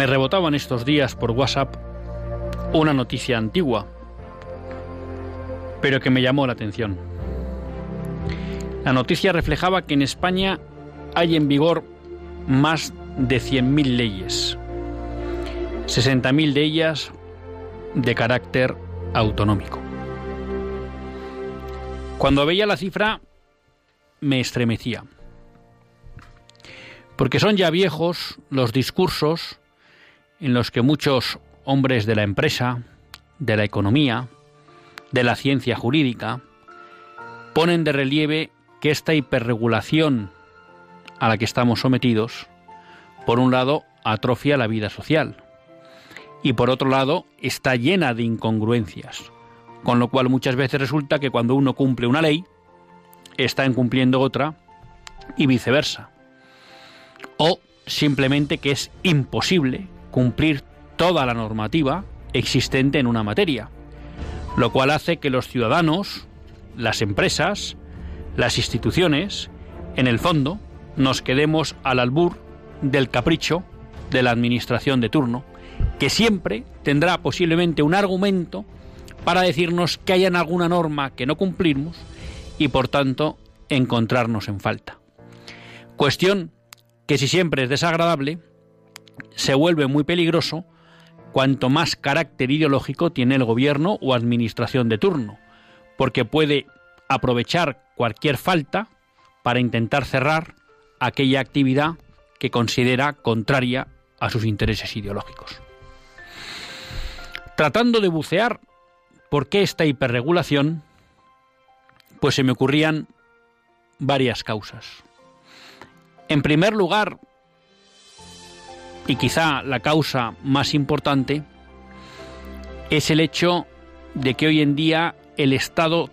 Me rebotaban estos días por WhatsApp una noticia antigua, pero que me llamó la atención. La noticia reflejaba que en España hay en vigor más de 100.000 leyes, 60.000 de ellas de carácter autonómico. Cuando veía la cifra me estremecía, porque son ya viejos los discursos en los que muchos hombres de la empresa, de la economía, de la ciencia jurídica, ponen de relieve que esta hiperregulación a la que estamos sometidos, por un lado, atrofia la vida social y por otro lado, está llena de incongruencias, con lo cual muchas veces resulta que cuando uno cumple una ley, está incumpliendo otra y viceversa. O simplemente que es imposible cumplir toda la normativa existente en una materia, lo cual hace que los ciudadanos, las empresas, las instituciones, en el fondo, nos quedemos al albur del capricho de la administración de turno, que siempre tendrá posiblemente un argumento para decirnos que hayan alguna norma que no cumplimos y por tanto encontrarnos en falta. Cuestión que si siempre es desagradable, se vuelve muy peligroso cuanto más carácter ideológico tiene el gobierno o administración de turno, porque puede aprovechar cualquier falta para intentar cerrar aquella actividad que considera contraria a sus intereses ideológicos. Tratando de bucear por qué esta hiperregulación, pues se me ocurrían varias causas. En primer lugar, y quizá la causa más importante es el hecho de que hoy en día el Estado,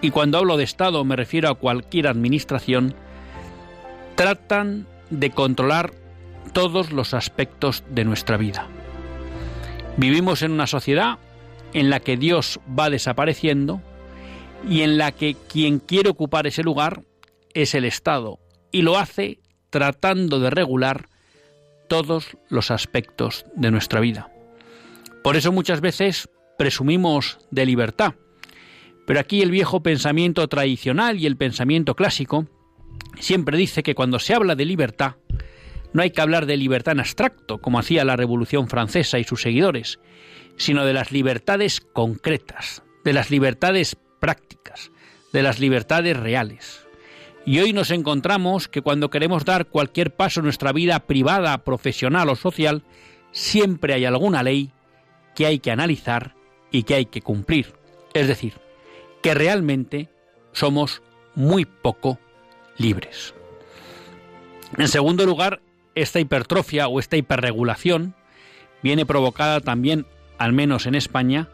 y cuando hablo de Estado me refiero a cualquier administración, tratan de controlar todos los aspectos de nuestra vida. Vivimos en una sociedad en la que Dios va desapareciendo y en la que quien quiere ocupar ese lugar es el Estado y lo hace tratando de regular todos los aspectos de nuestra vida. Por eso muchas veces presumimos de libertad, pero aquí el viejo pensamiento tradicional y el pensamiento clásico siempre dice que cuando se habla de libertad, no hay que hablar de libertad en abstracto, como hacía la Revolución Francesa y sus seguidores, sino de las libertades concretas, de las libertades prácticas, de las libertades reales. Y hoy nos encontramos que cuando queremos dar cualquier paso en nuestra vida privada, profesional o social, siempre hay alguna ley que hay que analizar y que hay que cumplir. Es decir, que realmente somos muy poco libres. En segundo lugar, esta hipertrofia o esta hiperregulación viene provocada también, al menos en España,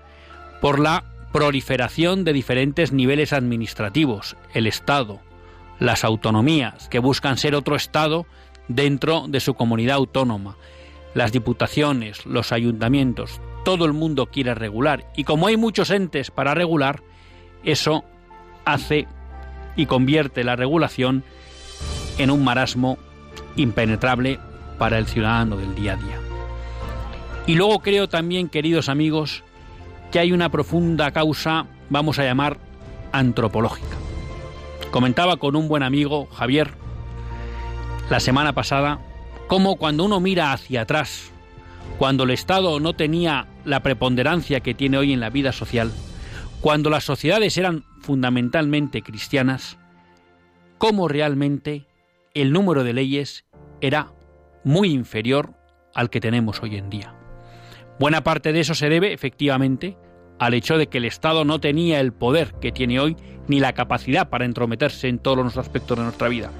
por la proliferación de diferentes niveles administrativos, el Estado, las autonomías, que buscan ser otro Estado dentro de su comunidad autónoma, las diputaciones, los ayuntamientos, todo el mundo quiere regular. Y como hay muchos entes para regular, eso hace y convierte la regulación en un marasmo impenetrable para el ciudadano del día a día. Y luego creo también, queridos amigos, que hay una profunda causa, vamos a llamar, antropológica. Comentaba con un buen amigo, Javier, la semana pasada, cómo cuando uno mira hacia atrás, cuando el Estado no tenía la preponderancia que tiene hoy en la vida social, cuando las sociedades eran fundamentalmente cristianas, cómo realmente el número de leyes era muy inferior al que tenemos hoy en día. Buena parte de eso se debe, efectivamente, al hecho de que el Estado no tenía el poder que tiene hoy ni la capacidad para entrometerse en todos los aspectos de nuestra vida.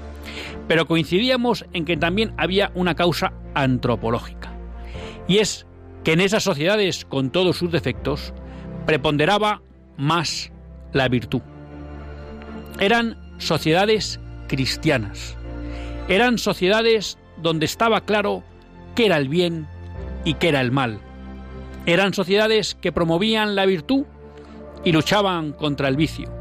Pero coincidíamos en que también había una causa antropológica. Y es que en esas sociedades, con todos sus defectos, preponderaba más la virtud. Eran sociedades cristianas. Eran sociedades donde estaba claro qué era el bien y qué era el mal. Eran sociedades que promovían la virtud y luchaban contra el vicio.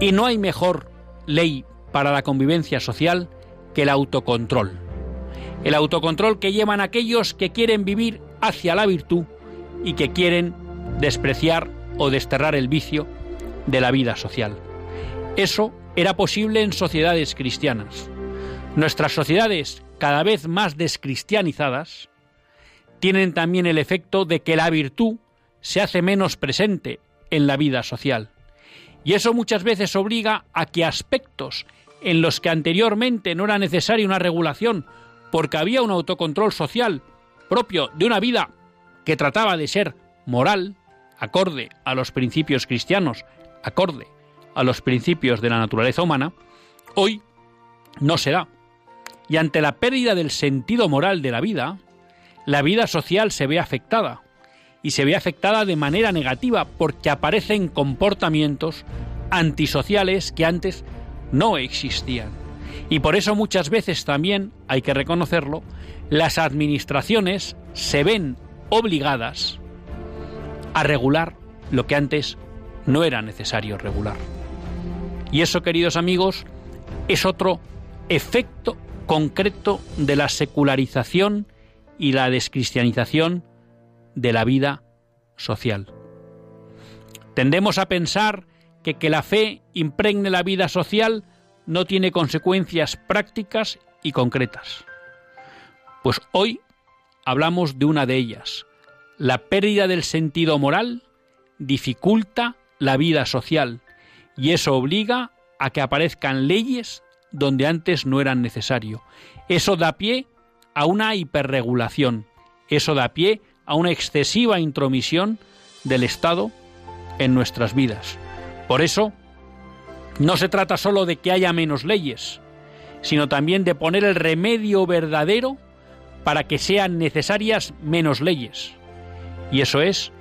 Y no hay mejor ley para la convivencia social que el autocontrol. El autocontrol que llevan aquellos que quieren vivir hacia la virtud y que quieren despreciar o desterrar el vicio de la vida social. Eso era posible en sociedades cristianas. Nuestras sociedades, cada vez más descristianizadas, tienen también el efecto de que la virtud se hace menos presente en la vida social. Y eso muchas veces obliga a que aspectos en los que anteriormente no era necesaria una regulación porque había un autocontrol social propio de una vida que trataba de ser moral, acorde a los principios cristianos, acorde a los principios de la naturaleza humana, hoy no se da. Y ante la pérdida del sentido moral de la vida, la vida social se ve afectada, y se ve afectada de manera negativa porque aparecen comportamientos antisociales que antes no existían. Y por eso muchas veces también, hay que reconocerlo, las administraciones se ven obligadas a regular lo que antes no era necesario regular. Y eso, queridos amigos, es otro efecto concreto de la secularización y la descristianización de la vida social. Tendemos a pensar que que la fe impregne la vida social no tiene consecuencias prácticas y concretas. Pues hoy hablamos de una de ellas. La pérdida del sentido moral dificulta la vida social y eso obliga a que aparezcan leyes donde antes no eran necesario. Eso da pie a una hiperregulación. Eso da pie a una excesiva intromisión del Estado en nuestras vidas. Por eso, no se trata solo de que haya menos leyes, sino también de poner el remedio verdadero para que sean necesarias menos leyes. Y eso es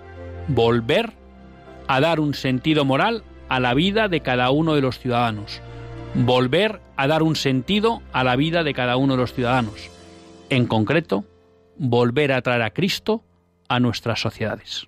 volver a dar un sentido moral a la vida de cada uno de los ciudadanos. Volver a dar un sentido a la vida de cada uno de los ciudadanos. En concreto, volver a traer a Cristo a nuestras sociedades.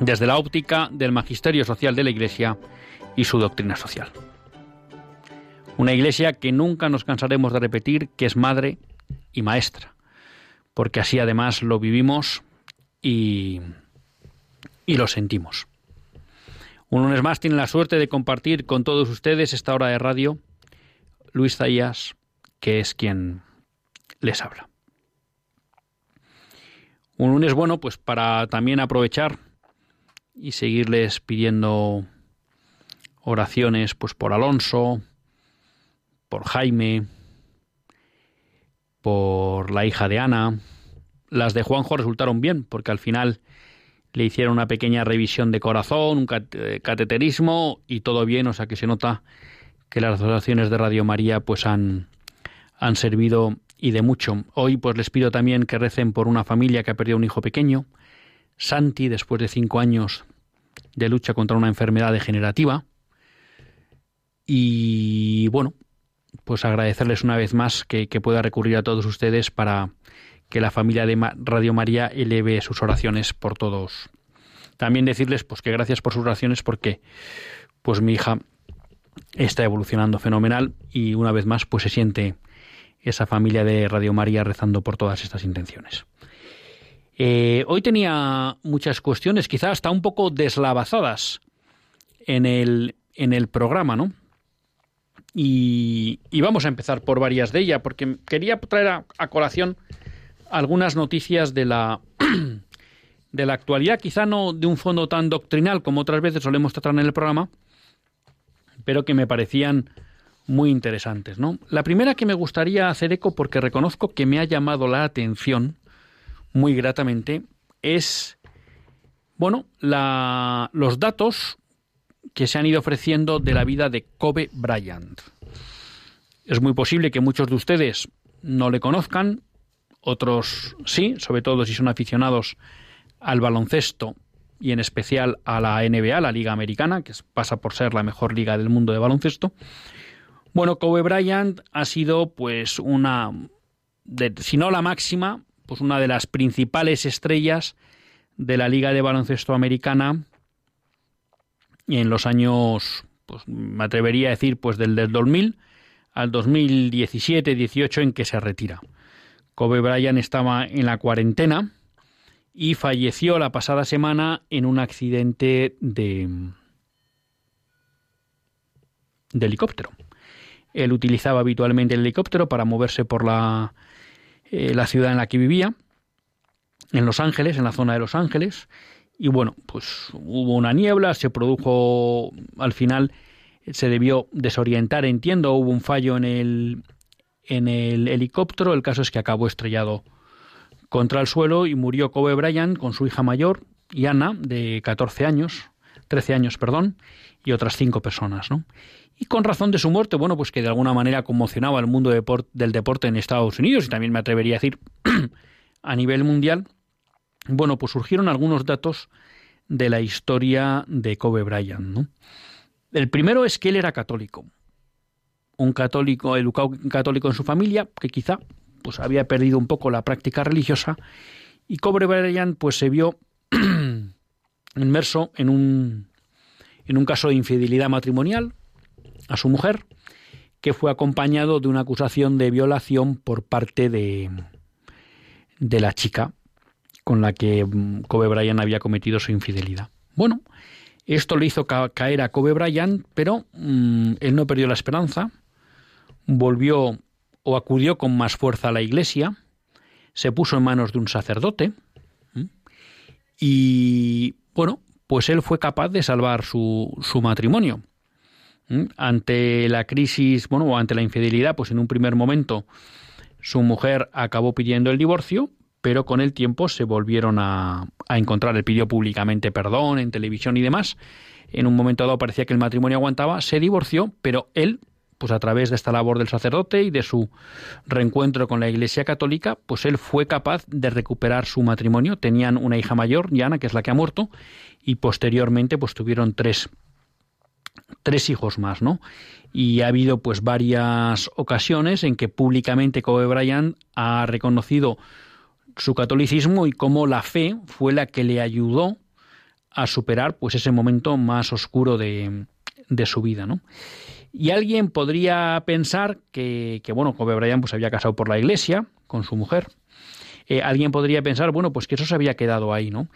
desde la óptica del magisterio social de la Iglesia y su doctrina social. Una Iglesia que nunca nos cansaremos de repetir que es madre y maestra, porque así además lo vivimos y, y lo sentimos. Un lunes más tiene la suerte de compartir con todos ustedes esta hora de radio Luis Zaías, que es quien les habla. Un lunes bueno, pues para también aprovechar y seguirles pidiendo oraciones pues por Alonso, por Jaime, por la hija de Ana. Las de Juanjo resultaron bien, porque al final le hicieron una pequeña revisión de corazón, un cateterismo y todo bien, o sea que se nota que las oraciones de Radio María pues han, han servido y de mucho. Hoy pues les pido también que recen por una familia que ha perdido un hijo pequeño, Santi, después de cinco años de lucha contra una enfermedad degenerativa. Y bueno, pues agradecerles una vez más que, pueda recurrir a todos ustedes para que la familia de Radio María eleve sus oraciones por todos. También decirles pues que gracias por sus oraciones porque pues mi hija está evolucionando fenomenal y una vez más pues se siente esa familia de Radio María rezando por todas estas intenciones. Eh, hoy tenía muchas cuestiones, quizás hasta un poco deslavazadas en el, en el programa, ¿no? Y, vamos a empezar por varias de ellas, porque quería traer a, colación algunas noticias de la, de la actualidad, quizá no de un fondo tan doctrinal como otras veces solemos tratar en el programa, pero que me parecían muy interesantes. ¿no? La primera que me gustaría hacer eco, porque reconozco que me ha llamado la atención muy gratamente, es bueno, la, los datos que se han ido ofreciendo de la vida de Kobe Bryant. Es muy posible que muchos de ustedes no le conozcan, otros sí, sobre todo si son aficionados al baloncesto y en especial a la NBA, la Liga Americana, que pasa por ser la mejor liga del mundo de baloncesto. Bueno, Kobe Bryant ha sido pues una, si no la máxima, pues una de las principales estrellas de la Liga de Baloncesto Americana en los años, pues me atrevería a decir, pues del, del 2000 al 2017-18 en que se retira. Kobe Bryant estaba en la cuarentena, y falleció la pasada semana en un accidente de, de helicóptero. Él utilizaba habitualmente el helicóptero para moverse por la, eh, la ciudad en la que vivía, en Los Ángeles, en la zona de Los Ángeles, y bueno, pues hubo una niebla, se produjo al final, se debió desorientar, entiendo, hubo un fallo en el, en el helicóptero, el caso es que acabó estrellado contra el suelo y murió Kobe Bryant con su hija mayor, Yana, de 14 años, 13 años, perdón, y otras cinco personas, ¿no? Y con razón de su muerte, bueno, pues que de alguna manera conmocionaba al mundo del deporte en Estados Unidos y también me atrevería a decir a nivel mundial, bueno, pues surgieron algunos datos de la historia de Kobe Bryant, ¿no? El primero es que él era católico, un católico, educado católico en su familia, que quizá pues había perdido un poco la práctica religiosa y Kobe Bryant pues se vio inmerso en un en un caso de infidelidad matrimonial a su mujer que fue acompañado de una acusación de violación por parte de de la chica con la que Kobe Bryant había cometido su infidelidad. Bueno, esto le hizo caer a Kobe Bryant, pero mm, él no perdió la esperanza, volvió o acudió con más fuerza a la iglesia, se puso en manos de un sacerdote y, bueno, pues él fue capaz de salvar su, su matrimonio. Ante la crisis, bueno, o ante la infidelidad, pues en un primer momento su mujer acabó pidiendo el divorcio, pero con el tiempo se volvieron a, a encontrar. Él pidió públicamente perdón en televisión y demás. En un momento dado parecía que el matrimonio aguantaba, se divorció, pero él pues a través de esta labor del sacerdote y de su reencuentro con la Iglesia Católica, pues él fue capaz de recuperar su matrimonio. Tenían una hija mayor, Yana, que es la que ha muerto, y posteriormente pues tuvieron tres tres hijos más, ¿no? Y ha habido pues varias ocasiones en que públicamente Kobe Bryant ha reconocido su catolicismo y cómo la fe fue la que le ayudó a superar pues ese momento más oscuro de, de su vida, ¿no? Y alguien podría pensar que, que, bueno, Kobe Bryant pues había casado por la iglesia con su mujer. Eh, alguien podría pensar, bueno, pues que eso se había quedado ahí, ¿no?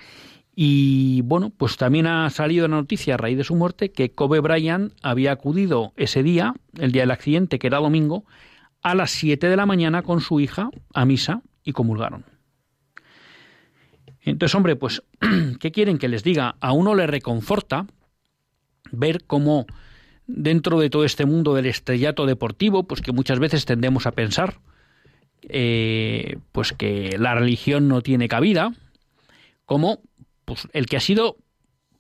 Y bueno, pues también ha salido la noticia a raíz de su muerte que Kobe Bryant había acudido ese día, el día del accidente, que era domingo, a las 7 de la mañana con su hija a misa y comulgaron. Entonces, hombre, pues, ¿qué quieren que les diga? A uno le reconforta ver cómo dentro de todo este mundo del estrellato deportivo, pues que muchas veces tendemos a pensar, eh, pues que la religión no tiene cabida, como pues, el que ha sido,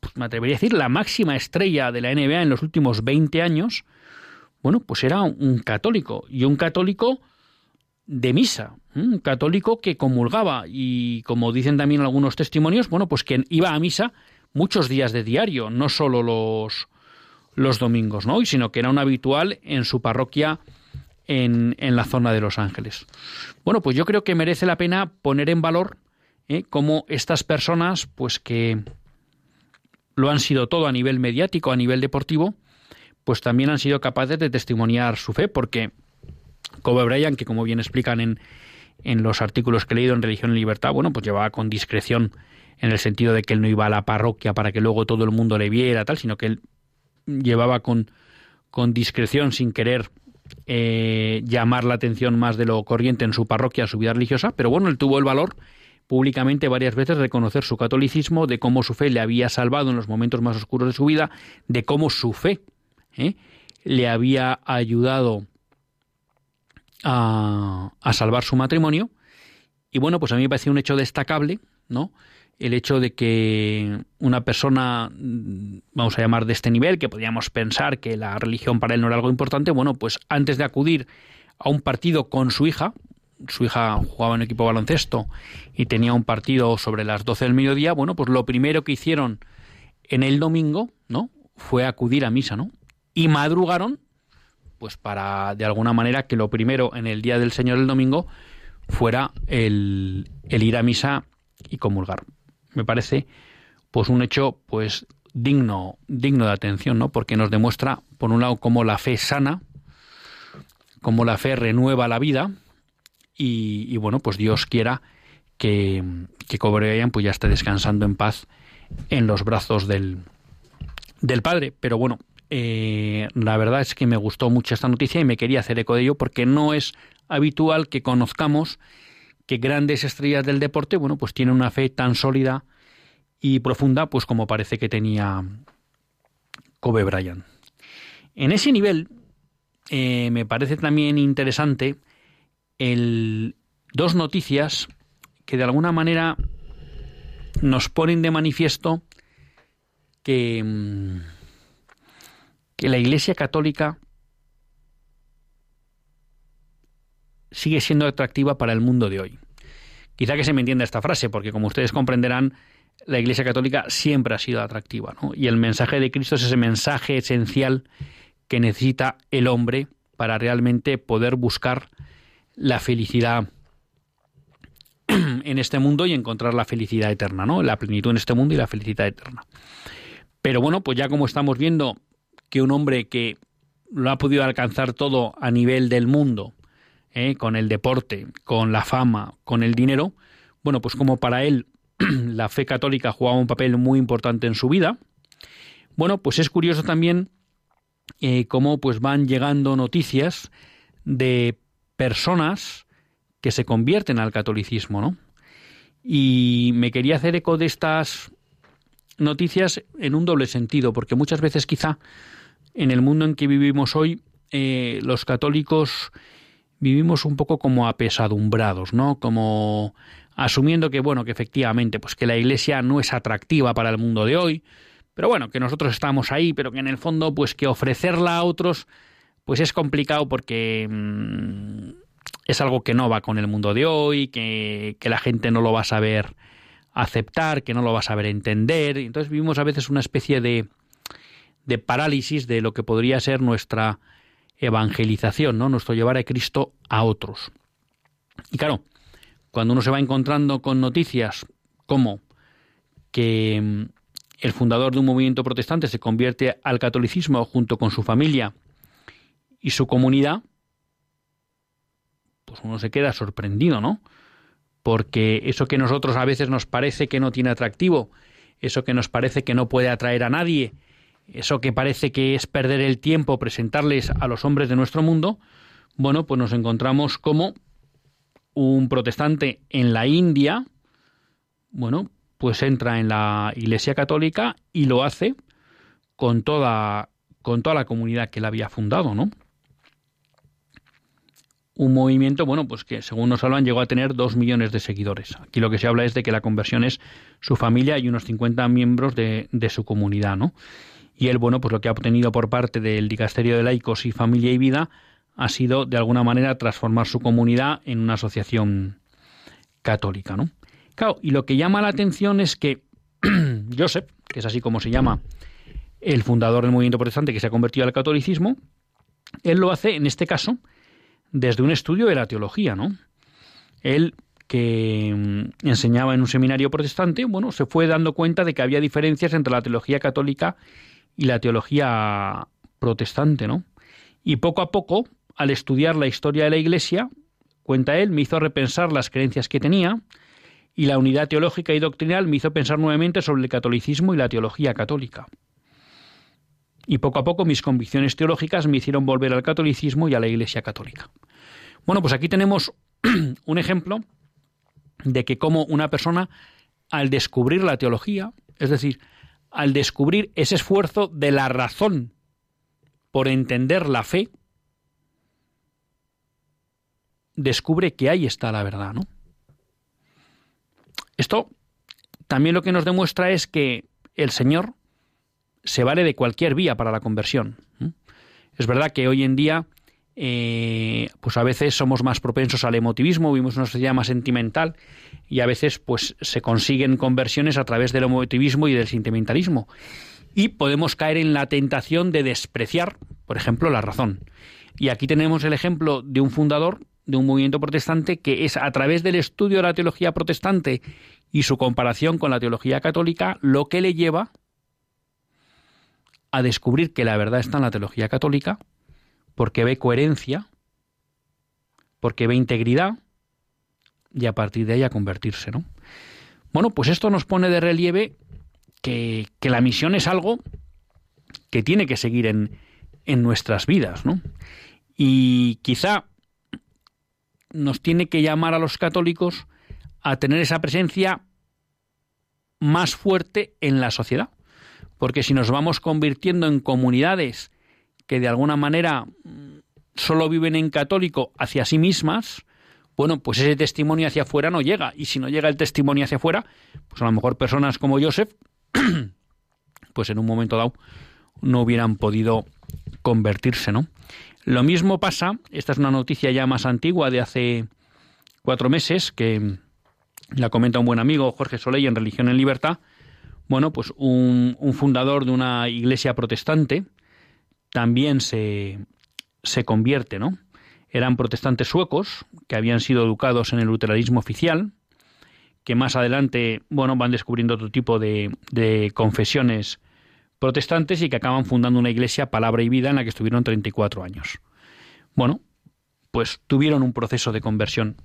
pues, me atrevería a decir, la máxima estrella de la NBA en los últimos 20 años, bueno, pues era un católico, y un católico de misa, un católico que comulgaba, y como dicen también algunos testimonios, bueno, pues que iba a misa muchos días de diario, no solo los, los domingos, ¿no? Y sino que era un habitual en su parroquia en, en, la zona de Los Ángeles. Bueno, pues yo creo que merece la pena poner en valor ¿eh? cómo estas personas, pues que lo han sido todo a nivel mediático, a nivel deportivo, pues también han sido capaces de testimoniar su fe, porque Kobe Bryant, que como bien explican en, en los artículos que he leído en Religión y Libertad, bueno, pues llevaba con discreción en el sentido de que él no iba a la parroquia para que luego todo el mundo le viera, tal, sino que él llevaba con, con discreción, sin querer eh, llamar la atención más de lo corriente en su parroquia, su vida religiosa, pero bueno, él tuvo el valor públicamente varias veces reconocer su catolicismo, de cómo su fe le había salvado en los momentos más oscuros de su vida, de cómo su fe ¿eh? le había ayudado a, a, salvar su matrimonio. Y bueno, pues a mí me parece un hecho destacable, ¿no? El hecho de que una persona, vamos a llamar de este nivel, que podríamos pensar que la religión para él no era algo importante, bueno, pues antes de acudir a un partido con su hija, su hija jugaba en equipo baloncesto y tenía un partido sobre las 12 del mediodía, bueno, pues lo primero que hicieron en el domingo, ¿no? Fue acudir a misa, ¿no? Y madrugaron, pues para de alguna manera que lo primero en el día del Señor el domingo fuera el, el ir a misa y comulgar. Me parece pues un hecho pues digno digno de atención, ¿no? Porque nos demuestra por un lado cómo la fe sana, cómo la fe renueva la vida y, bueno, pues Dios quiera que, que Kobe pues ya esté descansando en paz en los brazos del, del Padre. Pero bueno, eh, la verdad es que me gustó mucho esta noticia y me quería hacer eco de ello porque no es habitual que conozcamos que grandes estrellas del deporte, bueno, pues tienen una fe tan sólida y profunda, pues como parece que tenía Kobe Bryant. En ese nivel, eh, me parece también interesante el, dos noticias que de alguna manera nos ponen de manifiesto que, mm, que la Iglesia Católica sigue siendo atractiva para el mundo de hoy. Quizá que se me entienda esta frase, porque como ustedes comprenderán, la Iglesia Católica siempre ha sido atractiva, y el mensaje de Cristo es ese mensaje esencial que necesita el hombre para realmente poder buscar la felicidad en este mundo y encontrar la felicidad eterna, ¿no? La plenitud en este mundo y la felicidad eterna. Pero bueno, pues ya como estamos viendo que un hombre que lo ha podido alcanzar todo a nivel del mundo, ¿eh? con el deporte, con la fama, con el dinero, bueno, pues como para él la fe católica jugaba un papel muy importante en su vida, bueno, pues es curioso también eh, cómo pues van llegando noticias de personas que se convierten al catolicismo, ¿no? Y me quería hacer eco de estas noticias en un doble sentido, porque muchas veces quizá en el mundo en que vivimos hoy, eh, los católicos vivimos un poco como apesadumbrados, ¿no? Como asumiendo que, bueno, que efectivamente, pues que la iglesia no es atractiva para el mundo de hoy, pero bueno, que nosotros estamos ahí, pero que en el fondo, pues que ofrecerla a otros pues es complicado porque mm, es algo que no va con el mundo de hoy, que, la gente no lo va a saber aceptar, que no lo va a saber entender. Entonces vivimos a veces una especie de, de parálisis de lo que podría ser nuestra evangelización, ¿no? Nuestro llevar a Cristo a otros. Y claro, cuando uno se va encontrando con noticias como que mm, el fundador de un movimiento protestante se convierte al catolicismo junto con su familia y su comunidad, pues uno se queda sorprendido, ¿no? Porque eso que nosotros a veces nos parece que no tiene atractivo, eso que nos parece que no puede atraer a nadie, eso que parece que es perder el tiempo presentarles a los hombres de nuestro mundo, bueno, pues nos encontramos como un protestante en la India, bueno, pues entra en la Iglesia Católica y lo hace con toda, con toda la comunidad que él había fundado, ¿no? Un movimiento, bueno, pues que según nos hablan llegó a tener dos millones de seguidores. Aquí lo que se habla es de que la conversión es su familia y unos 50 miembros de, de su comunidad, ¿no? Y él, bueno, pues lo que ha obtenido por parte del Dicasterio de Laicos y Familia y Vida ha sido de alguna manera transformar su comunidad en una asociación católica, ¿no? Claro, y lo que llama la atención es que Joseph, que es así como se llama el fundador del movimiento protestante que se ha convertido al catolicismo, él lo hace, en este caso, desde un estudio de la teología, ¿no? Él, que mm, enseñaba en un seminario protestante, bueno, se fue dando cuenta de que había diferencias entre la teología católica y la teología protestante, ¿no? Y poco a poco, al estudiar la historia de la Iglesia, cuenta él, me hizo repensar las creencias que tenía y la unidad teológica y doctrinal me hizo pensar nuevamente sobre el catolicismo y la teología católica. Y poco a poco mis convicciones teológicas me hicieron volver al catolicismo y a la Iglesia católica. Bueno, pues aquí tenemos un ejemplo de que como una persona, al descubrir la teología, es decir, al descubrir ese esfuerzo de la razón por entender la fe, descubre que ahí está la verdad, ¿no? Esto también lo que nos demuestra es que el Señor se vale de cualquier vía para la conversión. Es verdad que hoy en día, eh, pues a veces somos más propensos al emotivismo, vivimos una sociedad más sentimental y a veces pues se consiguen conversiones a través del emotivismo y del sentimentalismo y podemos caer en la tentación de despreciar, por ejemplo, la razón. Y aquí tenemos el ejemplo de un fundador de un movimiento protestante que es a través del estudio de la teología protestante y su comparación con la teología católica lo que le lleva a descubrir que la verdad está en la teología católica porque ve coherencia, porque ve integridad y a partir de ahí a convertirse, ¿no? Bueno, pues esto nos pone de relieve que, la misión es algo que tiene que seguir en, en nuestras vidas, ¿no? Y quizá nos tiene que llamar a los católicos a tener esa presencia más fuerte en la sociedad. Porque si nos vamos convirtiendo en comunidades que de alguna manera mm, solo viven en católico hacia sí mismas, bueno, pues ese testimonio hacia afuera no llega. Y si no llega el testimonio hacia afuera, pues a lo mejor personas como Joseph pues en un momento dado no hubieran podido convertirse, ¿no? Lo mismo pasa, esta es una noticia ya más antigua de hace cuatro meses, que la comenta un buen amigo, Jorge Soleil, en Religión en Libertad. Bueno, pues un, fundador de una iglesia protestante también se, se convierte, ¿no? Eran protestantes suecos que habían sido educados en el luteranismo oficial, que más adelante, bueno, van descubriendo otro tipo de, de confesiones protestantes y que acaban fundando una iglesia, Palabra y Vida, en la que estuvieron 34 años. Bueno, pues tuvieron un proceso de conversión.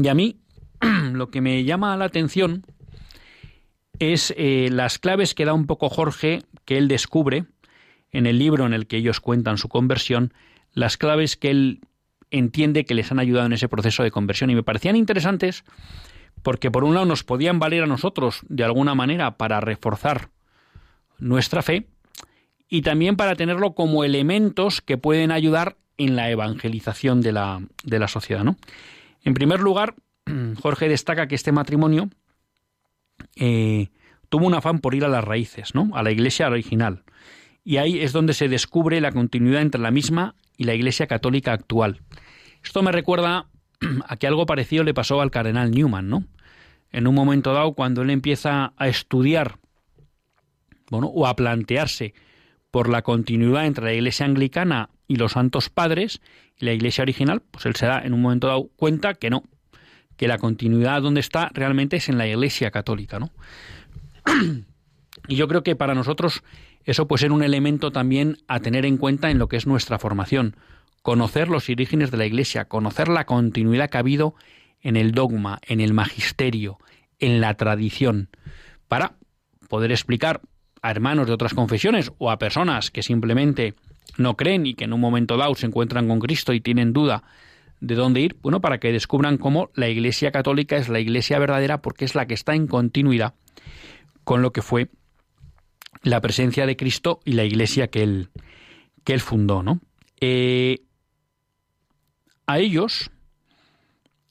Y a mí lo que me llama la atención es eh, las claves que da un poco Jorge, que él descubre en el libro en el que ellos cuentan su conversión, las claves que él entiende que les han ayudado en ese proceso de conversión. Y me parecían interesantes porque por un lado nos podían valer a nosotros de alguna manera para reforzar nuestra fe y también para tenerlo como elementos que pueden ayudar en la evangelización de la, de la sociedad. ¿no? En primer lugar, Jorge destaca que este matrimonio eh, tuvo un afán por ir a las raíces, ¿no? a la iglesia original. Y ahí es donde se descubre la continuidad entre la misma y la iglesia católica actual. Esto me recuerda a que algo parecido le pasó al cardenal Newman, ¿no? En un momento dado, cuando él empieza a estudiar bueno, o a plantearse por la continuidad entre la Iglesia anglicana y los santos padres y la Iglesia original, pues él se da en un momento dado cuenta que no, que la continuidad donde está realmente es en la Iglesia católica, ¿no? y yo creo que para nosotros eso puede ser un elemento también a tener en cuenta en lo que es nuestra formación, conocer los orígenes de la Iglesia, conocer la continuidad que ha habido en el dogma, en el magisterio, en la tradición, para poder explicar a hermanos de otras confesiones o a personas que simplemente no creen y que en un momento dado se encuentran con Cristo y tienen duda de dónde ir, bueno, para que descubran cómo la Iglesia católica es la Iglesia verdadera porque es la que está en continuidad con lo que fue la presencia de Cristo y la Iglesia que él, que él fundó, ¿no? Eh, a ellos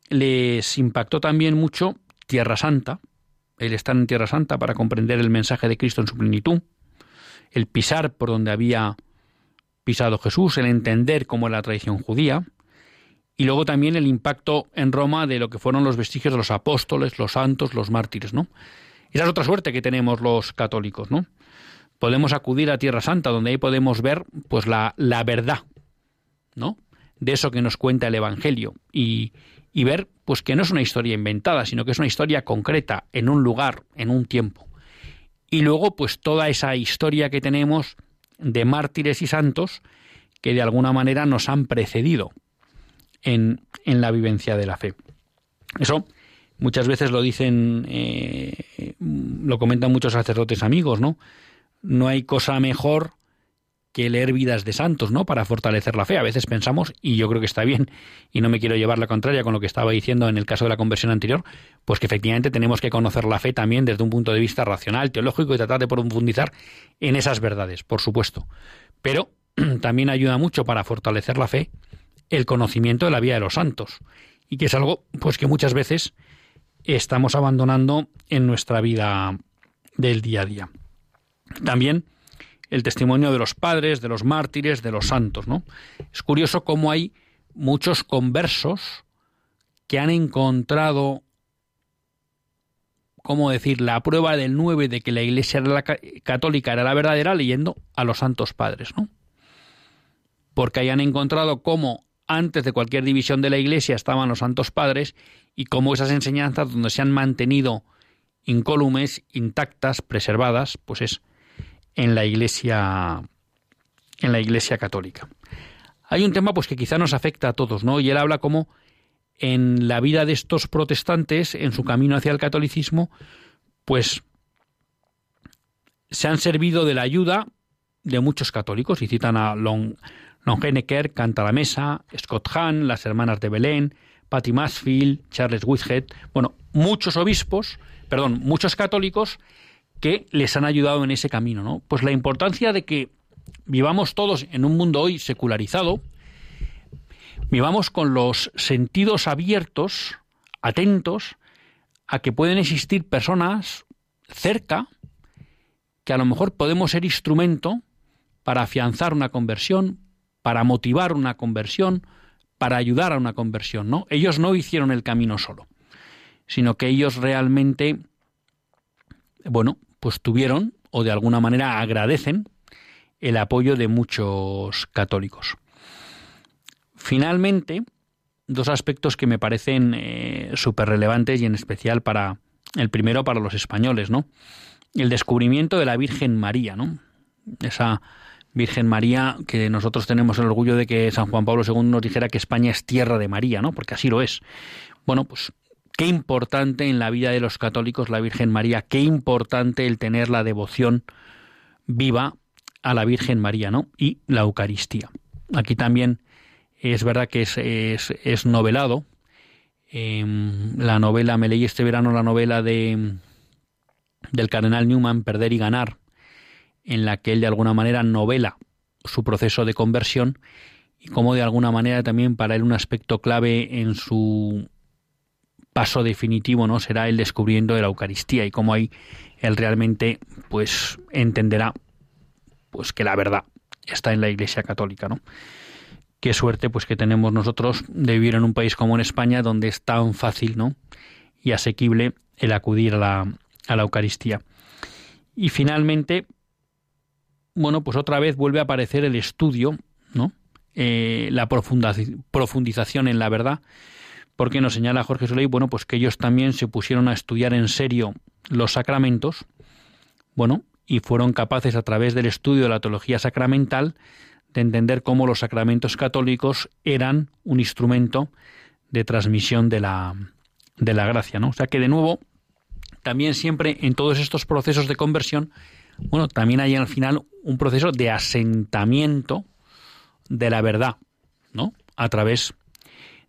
les impactó también mucho Tierra Santa, el estar en Tierra Santa para comprender el mensaje de Cristo en su plenitud, el pisar por donde había pisado Jesús, el entender cómo era la tradición judía, y luego también el impacto en Roma de lo que fueron los vestigios de los apóstoles, los santos, los mártires, ¿no? Esa es otra suerte que tenemos los católicos, ¿no? Podemos acudir a Tierra Santa, donde ahí podemos ver, pues, la, la verdad, ¿no? De eso que nos cuenta el Evangelio y, y ver, pues, que no es una historia inventada, sino que es una historia concreta, en un lugar, en un tiempo. Y luego, pues, toda esa historia que tenemos de mártires y santos que de alguna manera nos han precedido en, en la vivencia de la fe. Eso muchas veces lo dicen, eh, lo comentan muchos sacerdotes amigos, ¿no? No hay cosa mejor que leer vidas de santos, ¿no? Para fortalecer la fe. A veces pensamos, y yo creo que está bien, y no me quiero llevar la contraria con lo que estaba diciendo en el caso de la conversión anterior, pues que efectivamente tenemos que conocer la fe también desde un punto de vista racional, teológico y tratar de profundizar en esas verdades, por supuesto. Pero también ayuda mucho para fortalecer la fe el conocimiento de la vida de los santos, y que es algo, pues que muchas veces estamos abandonando en nuestra vida del día a día. También el testimonio de los padres, de los mártires, de los santos, ¿no? Es curioso cómo hay muchos conversos que han encontrado ¿cómo decir?, la prueba del 9 de que la Iglesia católica era la verdadera leyendo a los santos padres, ¿no? Porque hayan encontrado cómo antes de cualquier división de la Iglesia estaban los santos padres y cómo esas enseñanzas donde se han mantenido incólumes, intactas, preservadas, pues es en la Iglesia en la Iglesia católica. Hay un tema pues que quizá nos afecta a todos, ¿no? Y él habla como en la vida de estos protestantes, en su camino hacia el catolicismo, pues se han servido de la ayuda de muchos católicos, y citan a Long, Longenecker, Canta la Mesa, Scott Hahn, las hermanas de Belén, Patty Masfield, Charles Whitehead, bueno, muchos obispos, perdón, muchos católicos que les han ayudado en ese camino, ¿no? Pues la importancia de que vivamos todos en un mundo hoy secularizado, vivamos con los sentidos abiertos, atentos a que pueden existir personas cerca que a lo mejor podemos ser instrumento para afianzar una conversión, para motivar una conversión, para ayudar a una conversión, ¿no? Ellos no hicieron el camino solo, sino que ellos realmente bueno, pues tuvieron o de alguna manera agradecen el apoyo de muchos católicos. Finalmente, dos aspectos que me parecen eh, súper relevantes y en especial para el primero para los españoles, ¿no? El descubrimiento de la Virgen María, ¿no? Esa Virgen María que nosotros tenemos el orgullo de que San Juan Pablo II nos dijera que España es tierra de María, ¿no? Porque así lo es. Bueno, pues Qué importante en la vida de los católicos la Virgen María, qué importante el tener la devoción viva a la Virgen María, ¿no? Y la Eucaristía. Aquí también es verdad que es, es, novelado. Em, la novela, me leí este verano la novela de del cardenal Newman, Perder y Ganar, en la que él de alguna manera novela su proceso de conversión y cómo de alguna manera también para él un aspecto clave en su paso definitivo no será el descubriendo de la Eucaristía y cómo ahí él realmente pues entenderá pues que la verdad está en la Iglesia Católica, ¿no? Qué suerte pues que tenemos nosotros de vivir en un país como en España donde es tan fácil, ¿no? y asequible el acudir a la, a la Eucaristía. Y finalmente, bueno, pues otra vez vuelve a aparecer el estudio, ¿no? Eh, la profundización en la verdad, porque nos señala Jorge Soleil, bueno, pues que ellos también se pusieron a estudiar en serio los sacramentos, bueno, y fueron capaces a través del estudio de la teología sacramental de entender cómo los sacramentos católicos eran un instrumento de transmisión de la, de la gracia, ¿no? O sea que de nuevo, también siempre en todos estos procesos de conversión, bueno, también hay al final un proceso de asentamiento de la verdad, ¿no? A través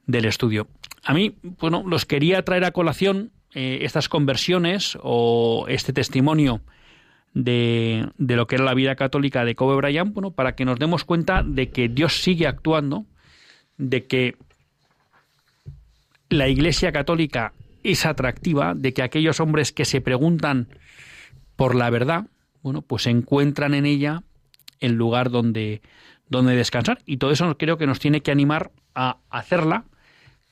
del estudio. A mí, bueno, los quería traer a colación eh, estas conversiones o este testimonio de, de, lo que era la vida católica de Kobe Bryant, bueno, para que nos demos cuenta de que Dios sigue actuando, de que la Iglesia Católica es atractiva, de que aquellos hombres que se preguntan por la verdad, bueno, pues encuentran en ella el lugar donde, donde descansar. Y todo eso creo que nos tiene que animar a hacerla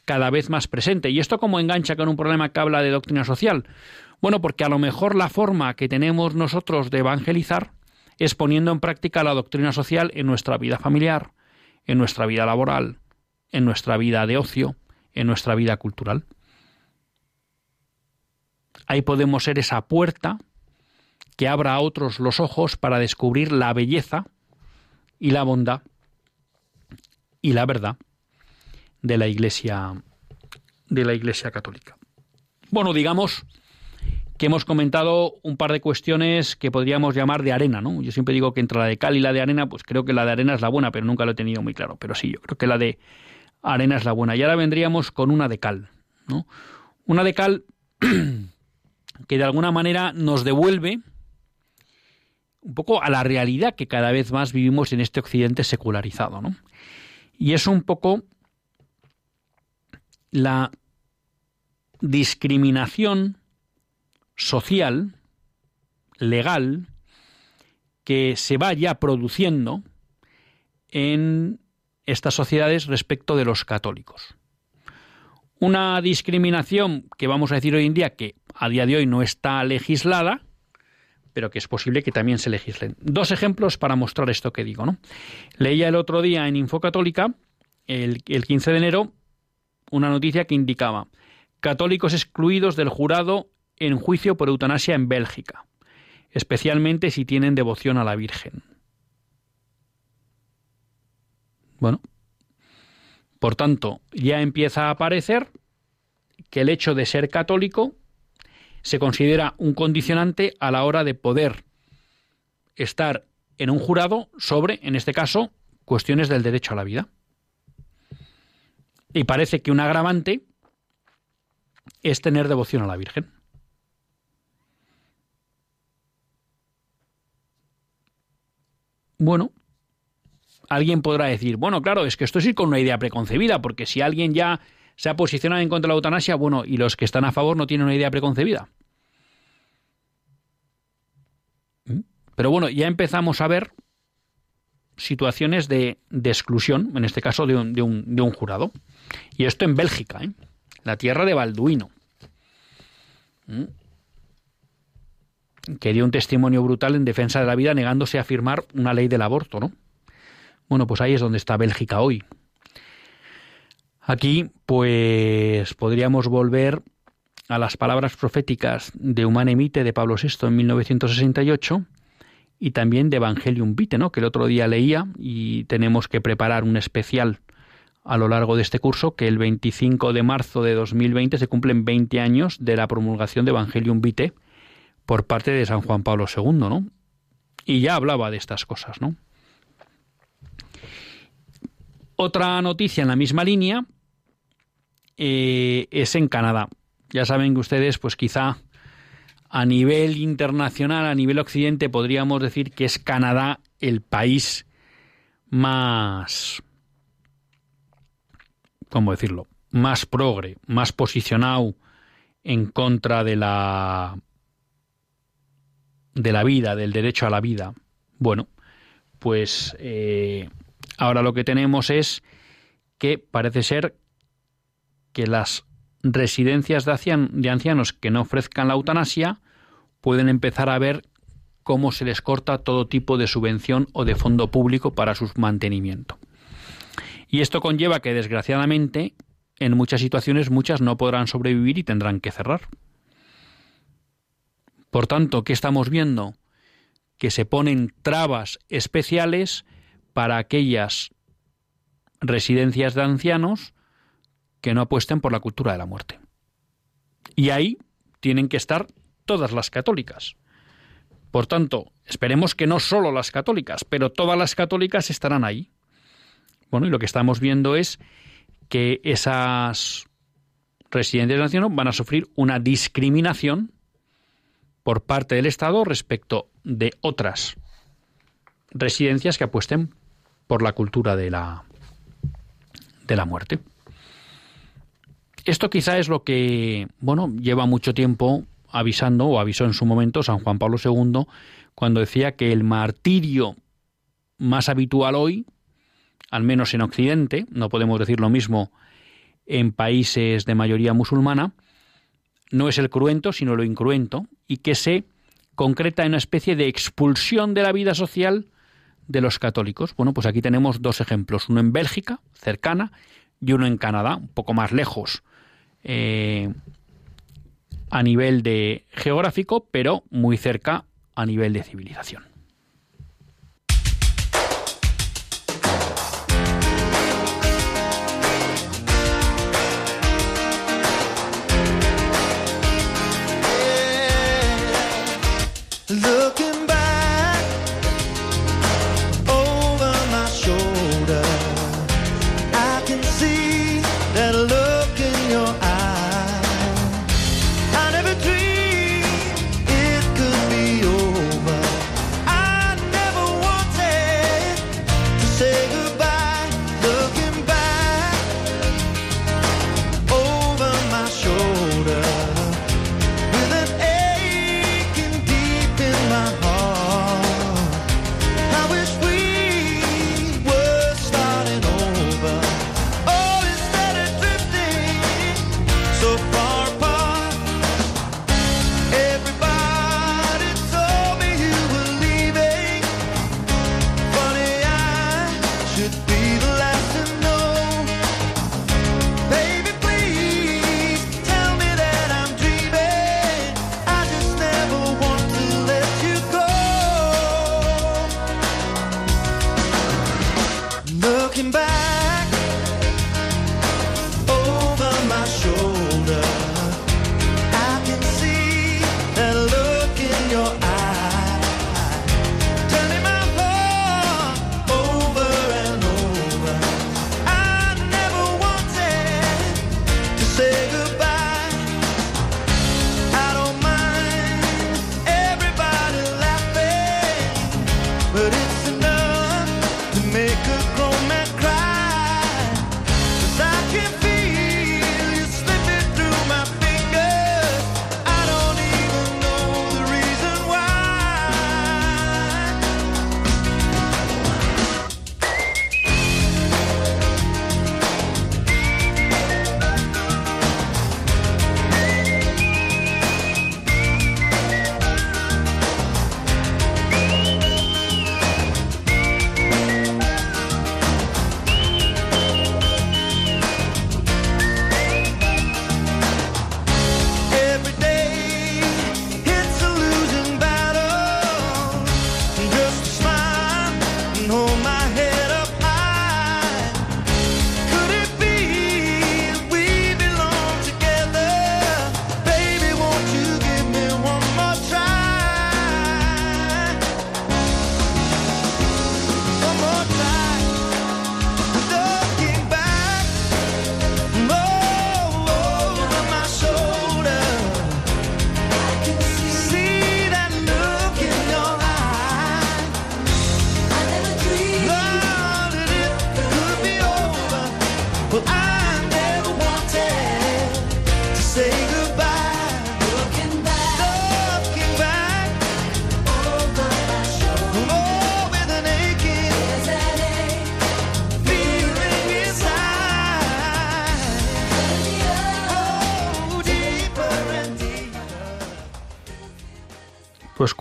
cada vez más presente. ¿Y esto cómo engancha con un problema que habla de doctrina social? Bueno, porque a lo mejor la forma que tenemos nosotros de evangelizar es poniendo en práctica la doctrina social en nuestra vida familiar, en nuestra vida laboral, en nuestra vida de ocio, en nuestra vida cultural. Ahí podemos ser esa puerta que abra a otros los ojos para descubrir la belleza y la bondad y la verdad de la Iglesia de la Iglesia Católica. Bueno, digamos que hemos comentado un par de cuestiones que podríamos llamar de arena, ¿no? Yo siempre digo que entre la de cal y la de arena, pues creo que la de arena es la buena, pero nunca lo he tenido muy claro. Pero sí, yo creo que la de arena es la buena. Y ahora vendríamos con una de cal, ¿no? Una de cal que de alguna manera nos devuelve un poco a la realidad que cada vez más vivimos en este occidente secularizado, ¿no? Y es un poco la discriminación social, legal, que se vaya produciendo en estas sociedades respecto de los católicos. Una discriminación que vamos a decir hoy en día que a día de hoy no está legislada, pero que es posible que también se legislen. Dos ejemplos para mostrar esto que digo. ¿no? Leía el otro día en Infocatólica, el, el 15 de enero, una noticia que indicaba católicos excluidos del jurado en juicio por eutanasia en Bélgica, especialmente si tienen devoción a la Virgen. Bueno, por tanto, ya empieza a aparecer que el hecho de ser católico se considera un condicionante a la hora de poder estar en un jurado sobre, en este caso, cuestiones del derecho a la vida. Y parece que un agravante es tener devoción a la Virgen. Bueno, alguien podrá decir, bueno, claro, es que esto es ir con una idea preconcebida, porque si alguien ya se ha posicionado en contra de la eutanasia, bueno, y los que están a favor no tienen una idea preconcebida. ¿Mm? Pero bueno, ya empezamos a ver situaciones de, exclusión, en este caso de un, de, un, de un, jurado. Y esto en Bélgica, ¿eh? la tierra de Balduino. ¿Mm? que dio un testimonio brutal en defensa de la vida negándose a firmar una ley del aborto, ¿no? Bueno, pues ahí es donde está Bélgica hoy. Aquí, pues podríamos volver a las palabras proféticas de Humane Mite de Pablo VI en 1968 y también de Evangelium Vitae, ¿no? que el otro día leía y tenemos que preparar un especial a lo largo de este curso, que el 25 de marzo de 2020 se cumplen 20 años de la promulgación de Evangelium Vitae, por parte de San Juan Pablo II, ¿no? Y ya hablaba de estas cosas, ¿no? Otra noticia en la misma línea eh, es en Canadá. Ya saben que ustedes, pues quizá a nivel internacional, a nivel occidente, podríamos decir que es Canadá el país más, ¿cómo decirlo? Más progre, más posicionado en contra de la de la vida, del derecho a la vida. Bueno, pues eh, ahora lo que tenemos es que parece ser que las residencias de, ancianos que no ofrezcan la eutanasia pueden empezar a ver cómo se les corta todo tipo de subvención o de fondo público para su mantenimiento. Y esto conlleva que, desgraciadamente, en muchas situaciones muchas no podrán sobrevivir y tendrán que cerrar. Por tanto, ¿qué estamos viendo? Que se ponen trabas especiales para aquellas residencias de ancianos que no apuesten por la cultura de la muerte. Y ahí tienen que estar todas las católicas. Por tanto, esperemos que no solo las católicas, pero todas las católicas estarán ahí. Bueno, y lo que estamos viendo es que esas residencias de ancianos van a sufrir una discriminación por parte del Estado respecto de otras residencias que apuesten por la cultura de la, de la muerte. Esto quizá es lo que, bueno, lleva mucho tiempo avisando, o avisó en su momento San Juan Pablo II, cuando decía que el martirio más habitual hoy, al menos en Occidente, no podemos decir lo mismo en países de mayoría musulmana, no es el cruento, sino lo incruento, y que se concreta en una especie de expulsión de la vida social de los católicos. Bueno, pues aquí tenemos dos ejemplos, uno en Bélgica, cercana, y uno en Canadá, un poco más lejos eh, a nivel de geográfico, pero muy cerca a nivel de civilización. Eh,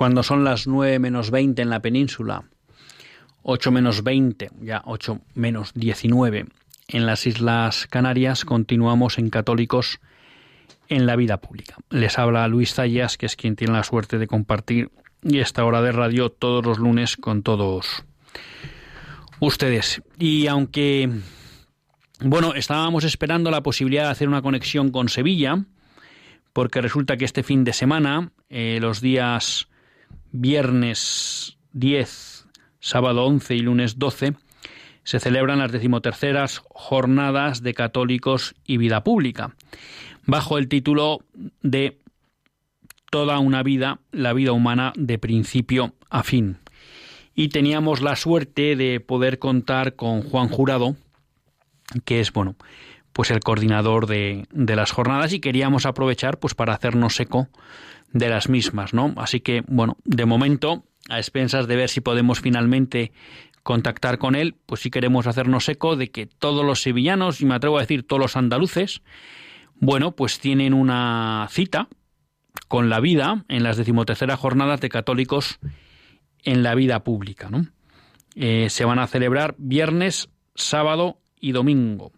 cuando son las 9 menos 20 en la península, 8 menos 20, ya 8 menos 19 en las Islas Canarias, continuamos en Católicos en la vida pública. Les habla Luis Zayas, que es quien tiene la suerte de compartir esta hora de radio todos los lunes con todos ustedes. Y aunque, bueno, estábamos esperando la posibilidad de hacer una conexión con Sevilla, porque resulta que este fin de semana, eh, los días viernes 10, sábado 11 y lunes 12, se celebran las decimoterceras jornadas de católicos y vida pública, bajo el título de Toda una vida, la vida humana de principio a fin. Y teníamos la suerte de poder contar con Juan Jurado, que es, bueno, pues el coordinador de, de las jornadas y queríamos aprovechar pues para hacernos eco de las mismas, ¿no? Así que, bueno, de momento, a expensas de ver si podemos finalmente contactar con él, pues sí queremos hacernos eco de que todos los sevillanos, y me atrevo a decir todos los andaluces, bueno, pues tienen una cita con la vida en las decimoterceras jornadas de católicos en la vida pública, ¿no? Eh, se van a celebrar viernes, sábado y domingo.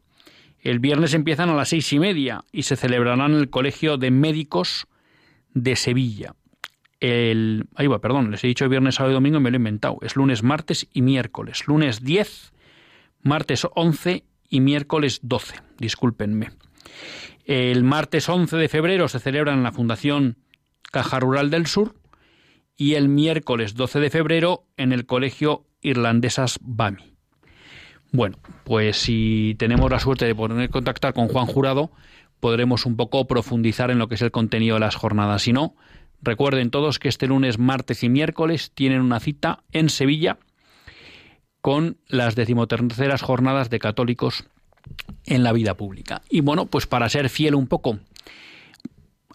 El viernes empiezan a las seis y media y se celebrarán en el Colegio de Médicos de Sevilla el... Ahí va, perdón, les he dicho viernes, sábado y domingo y me lo he inventado. Es lunes, martes y miércoles. Lunes 10, martes 11 y miércoles 12. Discúlpenme. El martes 11 de febrero se celebra en la Fundación Caja Rural del Sur y el miércoles 12 de febrero en el Colegio Irlandesas BAMI. Bueno, pues si tenemos la suerte de poder contactar con Juan Jurado, podremos un poco profundizar en lo que es el contenido de las jornadas. Si no, Recuerden todos que este lunes, martes y miércoles tienen una cita en Sevilla con las decimoterceras jornadas de católicos en la vida pública. Y bueno, pues para ser fiel un poco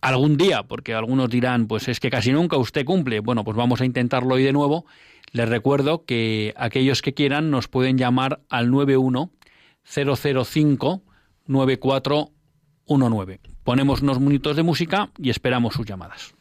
algún día, porque algunos dirán, pues es que casi nunca usted cumple, bueno, pues vamos a intentarlo hoy de nuevo. Les recuerdo que aquellos que quieran nos pueden llamar al 91 005 9419. Ponemos unos minutos de música y esperamos sus llamadas.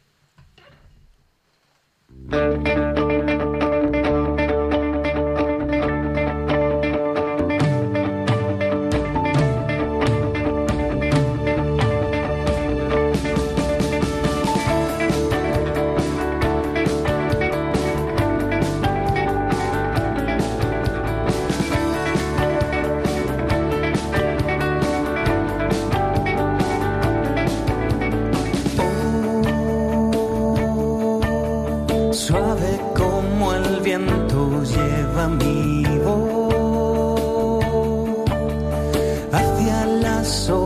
Música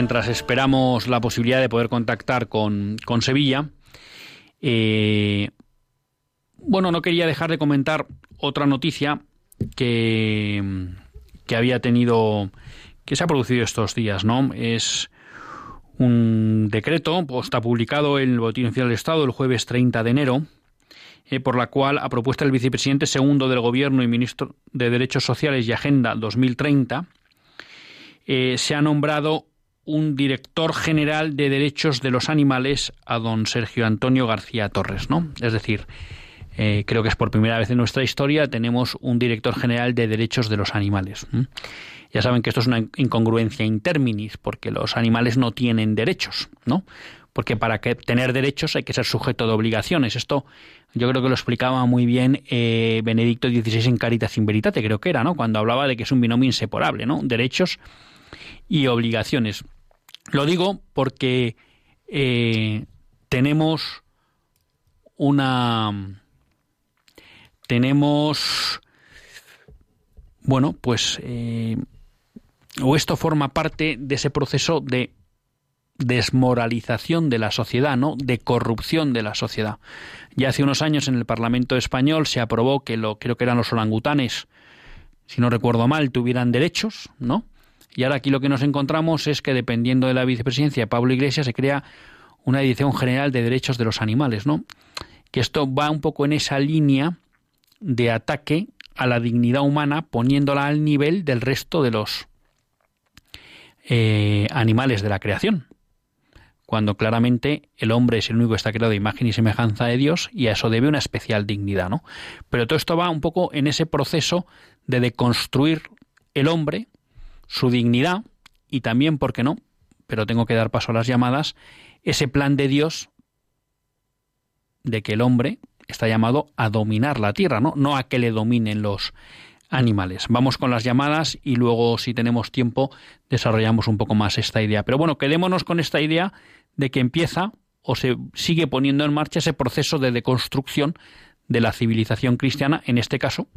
mientras esperamos la posibilidad de poder contactar con, Sevilla, eh, bueno, no quería dejar de comentar otra noticia que, que había tenido, que se ha producido estos días, ¿no? Es un decreto, pues, está publicado en el Boletín Oficial del Estado el jueves 30 de enero, eh, por la cual, a propuesta del vicepresidente segundo del Gobierno y ministro de Derechos Sociales y Agenda 2030, eh, se ha nombrado un director general de derechos de los animales a don Sergio Antonio García Torres, ¿no? Es decir, eh, creo que es por primera vez en nuestra historia tenemos un director general de derechos de los animales. Ya saben que esto es una incongruencia in terminis, porque los animales no tienen derechos, ¿no? Porque para que tener derechos hay que ser sujeto de obligaciones. Esto yo creo que lo explicaba muy bien eh, Benedicto XVI en Caritas in Veritate, creo que era, ¿no? Cuando hablaba de que es un binomio inseparable, ¿no? Derechos y obligaciones. Lo digo porque eh, tenemos una tenemos bueno pues eh, o esto forma parte de ese proceso de desmoralización de la sociedad, ¿no? De corrupción de la sociedad. Ya hace unos años en el Parlamento español se aprobó que lo creo que eran los orangutanes, si no recuerdo mal, tuvieran derechos, ¿no? Y ahora aquí lo que nos encontramos es que dependiendo de la vicepresidencia de Pablo Iglesias se crea una edición general de derechos de los animales, ¿no? Que esto va un poco en esa línea de ataque a la dignidad humana poniéndola al nivel del resto de los eh, animales de la creación, cuando claramente el hombre es el único que está creado de imagen y semejanza de Dios y a eso debe una especial dignidad, ¿no? Pero todo esto va un poco en ese proceso de deconstruir el hombre, su dignidad y también, ¿por qué no? Pero tengo que dar paso a las llamadas, ese plan de Dios de que el hombre está llamado a dominar la tierra, ¿no? No a que le dominen los animales. Vamos con las llamadas y luego, si tenemos tiempo, desarrollamos un poco más esta idea. Pero bueno, quedémonos con esta idea de que empieza o se sigue poniendo en marcha ese proceso de deconstrucción de la civilización cristiana, en este caso,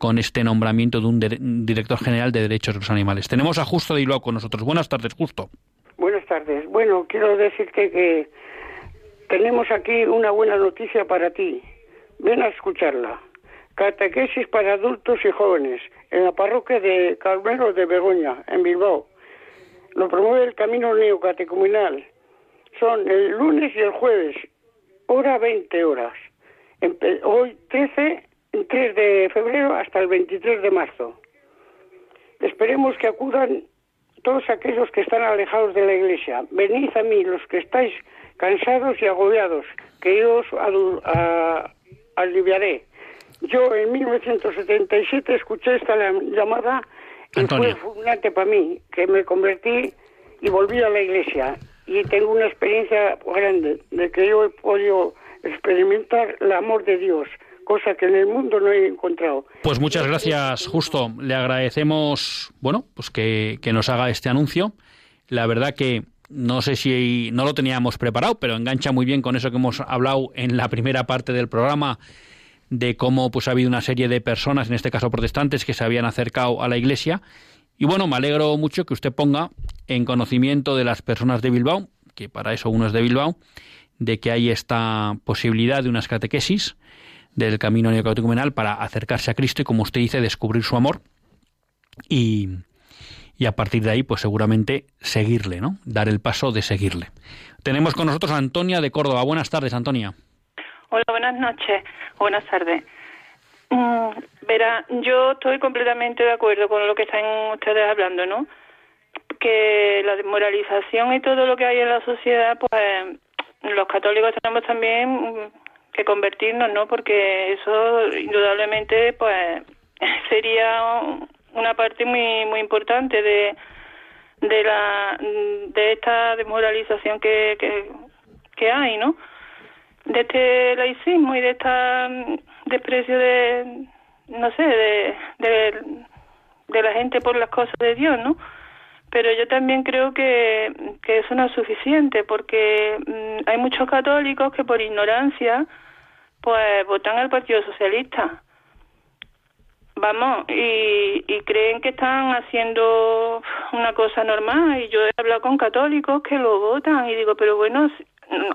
con este nombramiento de un director general de derechos de los animales. Tenemos a Justo de Bilbao con nosotros. Buenas tardes, Justo. Buenas tardes. Bueno, quiero decirte que tenemos aquí una buena noticia para ti. Ven a escucharla. Catequesis para adultos y jóvenes en la parroquia de Carmelo de Begoña, en Bilbao. Lo promueve el Camino Neocatecumenal. Son el lunes y el jueves, hora 20 horas. hoy 13, 3 de febrero hasta el 23 de marzo. Esperemos que acudan todos aquellos que están alejados de la iglesia. Venid a mí, los que estáis cansados y agobiados, que yo os aliviaré. Yo en 1977 escuché esta llamada y fue fulminante para mí, que me convertí y volví a la iglesia. Y tengo una experiencia grande de que yo he podido experimentar el amor de Dios, cosa que en el mundo no he encontrado. Pues muchas gracias, Justo. Le agradecemos, bueno, pues que, nos haga este anuncio. La verdad que no sé si no lo teníamos preparado, pero engancha muy bien con eso que hemos hablado en la primera parte del programa de cómo pues ha habido una serie de personas, en este caso protestantes, que se habían acercado a la Iglesia. Y bueno, me alegro mucho que usted ponga en conocimiento de las personas de Bilbao, que para eso uno es de Bilbao, de que hay esta posibilidad de unas catequesis del camino neocatecumenal para acercarse a Cristo y, como usted dice, descubrir su amor y, y a partir de ahí, pues seguramente seguirle, ¿no? Dar el paso de seguirle. Tenemos con nosotros a Antonia de Córdoba. Buenas tardes, Antonia. Hola, buenas noches. Buenas tardes. Mm, verá, yo estoy completamente de acuerdo con lo que están ustedes hablando, ¿no? Que la desmoralización y todo lo que hay en la sociedad, pues los católicos tenemos también que convertirnos, ¿no? Porque eso indudablemente, pues sería una parte muy muy importante de de la de esta desmoralización que, que, hay no de este laicismo y de esta mm, desprecio de no sé de, de la gente por las cosas de Dios no pero yo también creo que, que eso no es suficiente porque mm, hay muchos católicos que por ignorancia pues votan al Partido Socialista vamos, y, y creen que están haciendo una cosa normal. Y yo he hablado con católicos que lo votan y digo, pero bueno,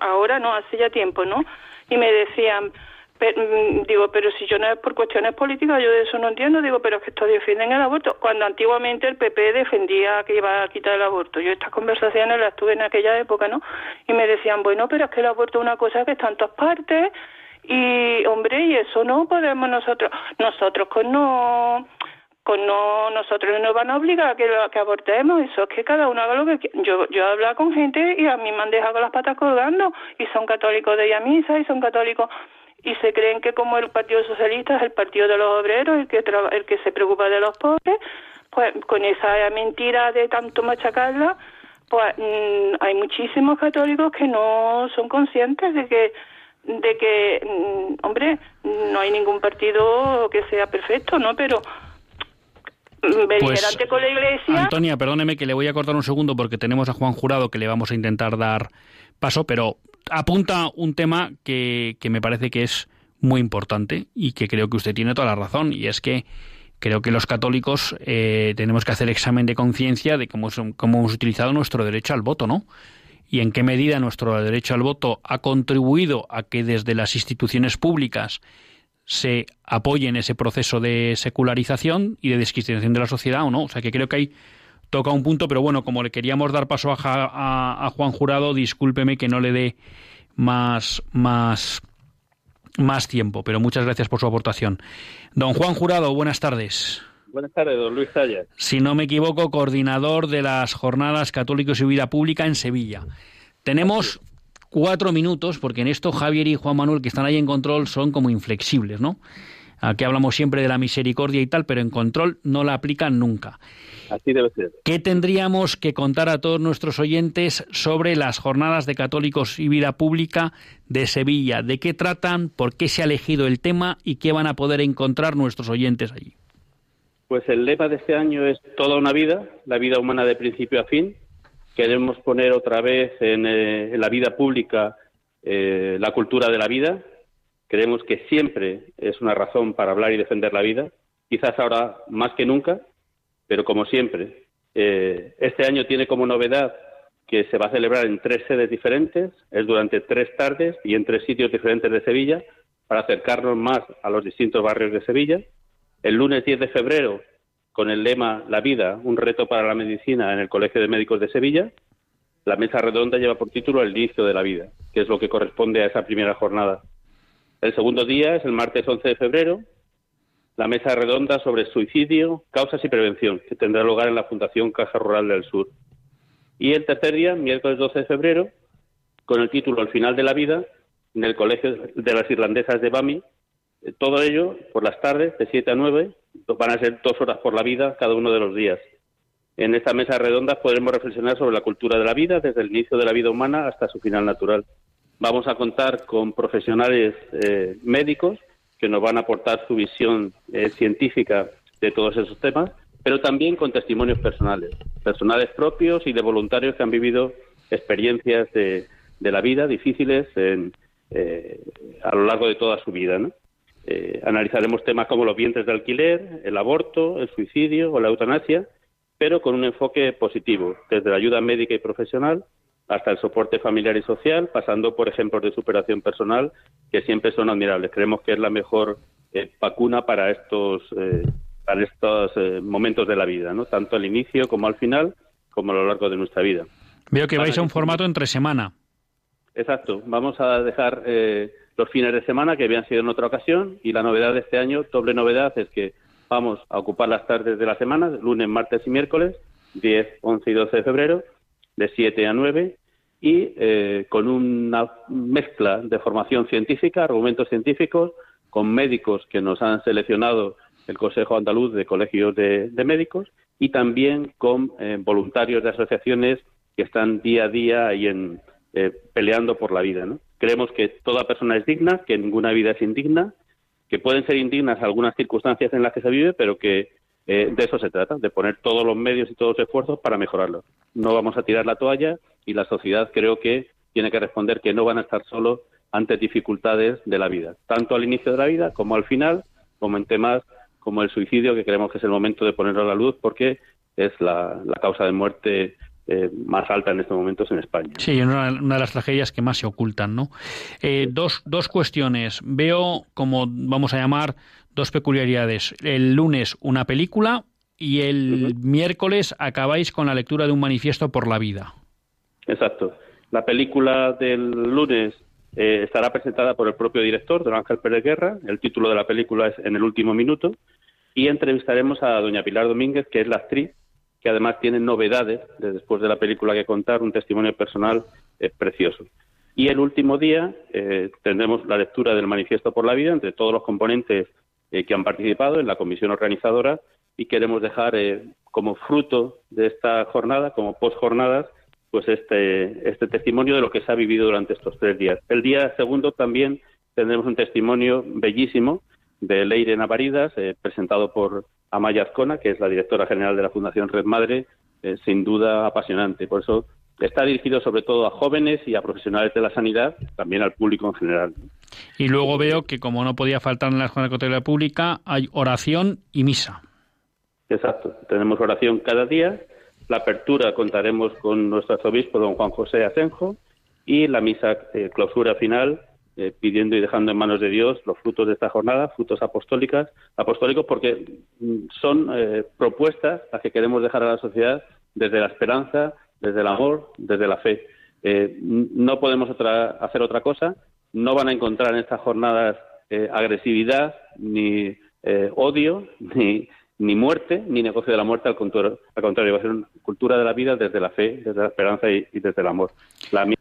ahora no, hace ya tiempo, ¿no? Y me decían, mm, digo, pero si yo no es por cuestiones políticas, yo de eso no entiendo, digo, pero es que estos defienden el aborto, cuando antiguamente el PP defendía que iba a quitar el aborto. Yo estas conversaciones las tuve en aquella época, ¿no? Y me decían, bueno, pero es que el aborto es una cosa que está en todas partes Y, hombre, y eso no podemos nosotros, nosotros con no con no nosotros no nos van a obligar a que, que abortemos, eso es que cada uno haga lo que quiera. Yo, yo he hablado con gente y a mí me han dejado las patas colgando y son católicos de ella misa y son católicos y se creen que como el Partido Socialista es el partido de los obreros, el que, el que se preocupa de los pobres, pues con esa mentira de tanto machacarla, pues mm, hay muchísimos católicos que no son conscientes de que de que mm, hombre no hay ningún partido que sea perfecto no pero mm, pues, con la iglesia Antonia perdóneme que le voy a cortar un segundo porque tenemos a Juan Jurado que le vamos a intentar dar paso pero apunta un tema que, que me parece que es muy importante y que creo que usted tiene toda la razón y es que creo que los católicos eh, tenemos que hacer examen de conciencia de cómo, cómo hemos utilizado nuestro derecho al voto, ¿no? Y en qué medida nuestro derecho al voto ha contribuido a que desde las instituciones públicas se apoye en ese proceso de secularización y de descristianización de la sociedad o no. O sea que creo que ahí toca un punto, pero bueno, como le queríamos dar paso a, a Juan Jurado, discúlpeme que no le dé más, más más tiempo, pero muchas gracias por su aportación. Don Juan Jurado, buenas tardes. Buenas tardes, don Luis Sayas. Si no me equivoco, coordinador de las Jornadas Católicos y Vida Pública en Sevilla. Tenemos cuatro minutos, porque en esto Javier y Juan Manuel, que están ahí en control, son como inflexibles, ¿no? Aquí hablamos siempre de la misericordia y tal, pero en control no la aplican nunca. Así debe ser. ¿Qué tendríamos que contar a todos nuestros oyentes sobre las jornadas de católicos y vida pública de Sevilla? ¿De qué tratan? ¿Por qué se ha elegido el tema? ¿Y qué van a poder encontrar nuestros oyentes allí? Pues el lema de este año es toda una vida, la vida humana de principio a fin. Queremos poner otra vez en, eh, la vida pública eh, la cultura de la vida. Creemos que siempre es una razón para hablar y defender la vida, quizás ahora más que nunca, pero como siempre, eh, este año tiene como novedad que se va a celebrar en tres sedes diferentes, es durante tres tardes y en tres sitios diferentes de Sevilla, para acercarnos más a los distintos barrios de Sevilla. El lunes 10 de febrero, con el lema La vida, un reto para la medicina en el Colegio de Médicos de Sevilla, la mesa redonda lleva por título El inicio de la vida, que es lo que corresponde a esa primera jornada. El segundo día es el martes 11 de febrero, la mesa redonda sobre suicidio, causas y prevención, que tendrá lugar en la Fundación Caja Rural del Sur. Y el tercer día, miércoles 12 de febrero, con el título Al final de la vida, en el Colegio de las Irlandesas de Bami. Eh, todo ello por las tardes, de 7 a 9, van a ser dos horas por la vida cada uno de los días. En esta mesa redonda podremos reflexionar sobre la cultura de la vida, desde el inicio de la vida humana hasta su final natural. Vamos a contar con profesionales eh, médicos que nos van a aportar su visión eh, científica de todos esos temas, pero también con testimonios personales, personales propios y de voluntarios que han vivido experiencias de, la vida difíciles eh, a lo largo de toda su vida. Eh, analizaremos temas como los vientres de alquiler, el aborto, el suicidio o la eutanasia, pero con un enfoque positivo, desde la ayuda médica y profesional hasta el soporte familiar y social, pasando por ejemplos de superación personal que siempre son admirables. Creemos que es la mejor eh, vacuna para estos, eh, para estos eh, momentos de la vida, ¿no? tanto al inicio como al final, como a lo largo de nuestra vida. Veo que vais a un formato entre semana. Exacto. Vamos a dejar los fines de semana que habían sido en otra ocasión y la novedad de este año, doble novedad, es que vamos a ocupar las tardes de la semana, lunes, martes y miércoles, 10, 11 y 12 de febrero, de 7 a 9 y eh, con una mezcla de formación científica, argumentos científicos, con médicos que nos han seleccionado el Consejo Andaluz de Colegios de, Médicos y también con eh, voluntarios de asociaciones que están día a día ahí en, eh, peleando por la vida. Creemos que toda persona es digna, que ninguna vida es indigna, que pueden ser indignas algunas circunstancias en las que se vive, pero que eh, de eso se trata, de poner todos los medios y todos los esfuerzos para mejorarlo. No vamos a tirar la toalla y la sociedad creo que tiene que responder que no van a estar solos ante dificultades de la vida, tanto al inicio de la vida como al final, como en temas como el suicidio, que creemos que es el momento de ponerlo a la luz porque es la, causa de muerte eh, más alta en estos momentos en España. Sí, una, una de las tragedias que más se ocultan, ¿no? Eh, dos, dos cuestiones. Veo, como vamos a llamar, dos peculiaridades. El lunes una película y el miércoles acabáis con la lectura de un manifiesto por la vida. Exacto. La película del lunes eh, estará presentada por el propio director, don Ángel Pérez Guerra. El título de la película es En el último minuto. Y entrevistaremos a doña Pilar Domínguez, que es la actriz, que además tiene novedades de después de la película que contar, un testimonio personal eh, precioso. Y el último día eh, tendremos la lectura del Manifiesto por la Vida entre todos los componentes que han participado en la comisión organizadora y queremos dejar como fruto de esta jornada, como post jornadas, pues este, este testimonio de lo que se ha vivido durante estos tres días. El día segundo también tendremos un testimonio bellísimo de Leire Navaridas, eh, presentado por Amaya Azcona, que es la directora general de la Fundación Red Madre, eh, sin duda apasionante. Por eso está dirigido sobre todo a jóvenes y a profesionales de la sanidad, también al público en general. Y luego veo que, como no podía faltar en la Escuela de Pública, hay oración y misa. Exacto. Tenemos oración cada día la apertura contaremos con nuestro arzobispo, don Juan José Asenjo, y la misa eh, clausura final, eh, pidiendo y dejando en manos de Dios los frutos de esta jornada, frutos apostólicas, apostólicos, porque mm, son eh, propuestas las que queremos dejar a la sociedad desde la esperanza, desde el amor, desde la fe. no podemos hacer otra cosa, no van a encontrar en estas jornadas agresividad, ni odio, ni, ni muerte ni negocio de la muerte, al contrario, al contrario va a ser una cultura de la vida desde la fe, desde la esperanza y, desde el amor. La mía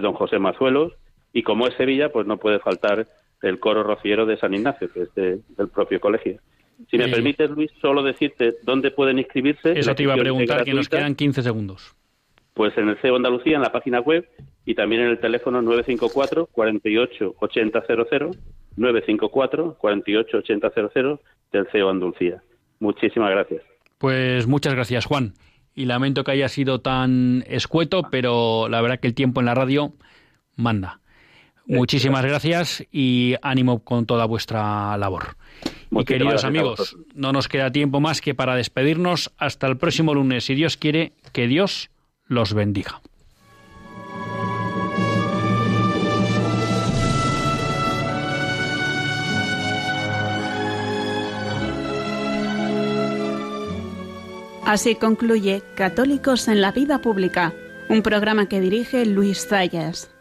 don José Mazuelos y como es Sevilla, pues no puede faltar el coro rociero de San Ignacio, que es del propio colegio. Si me permites, Luis, solo decirte dónde pueden inscribirse. Eso te iba a preguntar, que nos quedan 15 segundos. Pues en el CEO Andalucía, en la página web, y también en el teléfono 954 48 8000 954 48 8000 del CEO Andalucía. Muchísimas gracias. Pues muchas gracias, Juan. Y lamento que haya sido tan escueto, pero la verdad que el tiempo en la radio manda. Muchísimas gracias y ánimo con toda vuestra labor. Y queridos amigos, no nos queda tiempo más que para despedirnos hasta el próximo lunes. Si Dios quiere, que Dios los bendiga. Así concluye Católicos en la Vida Pública, un programa que dirige Luis Zayas.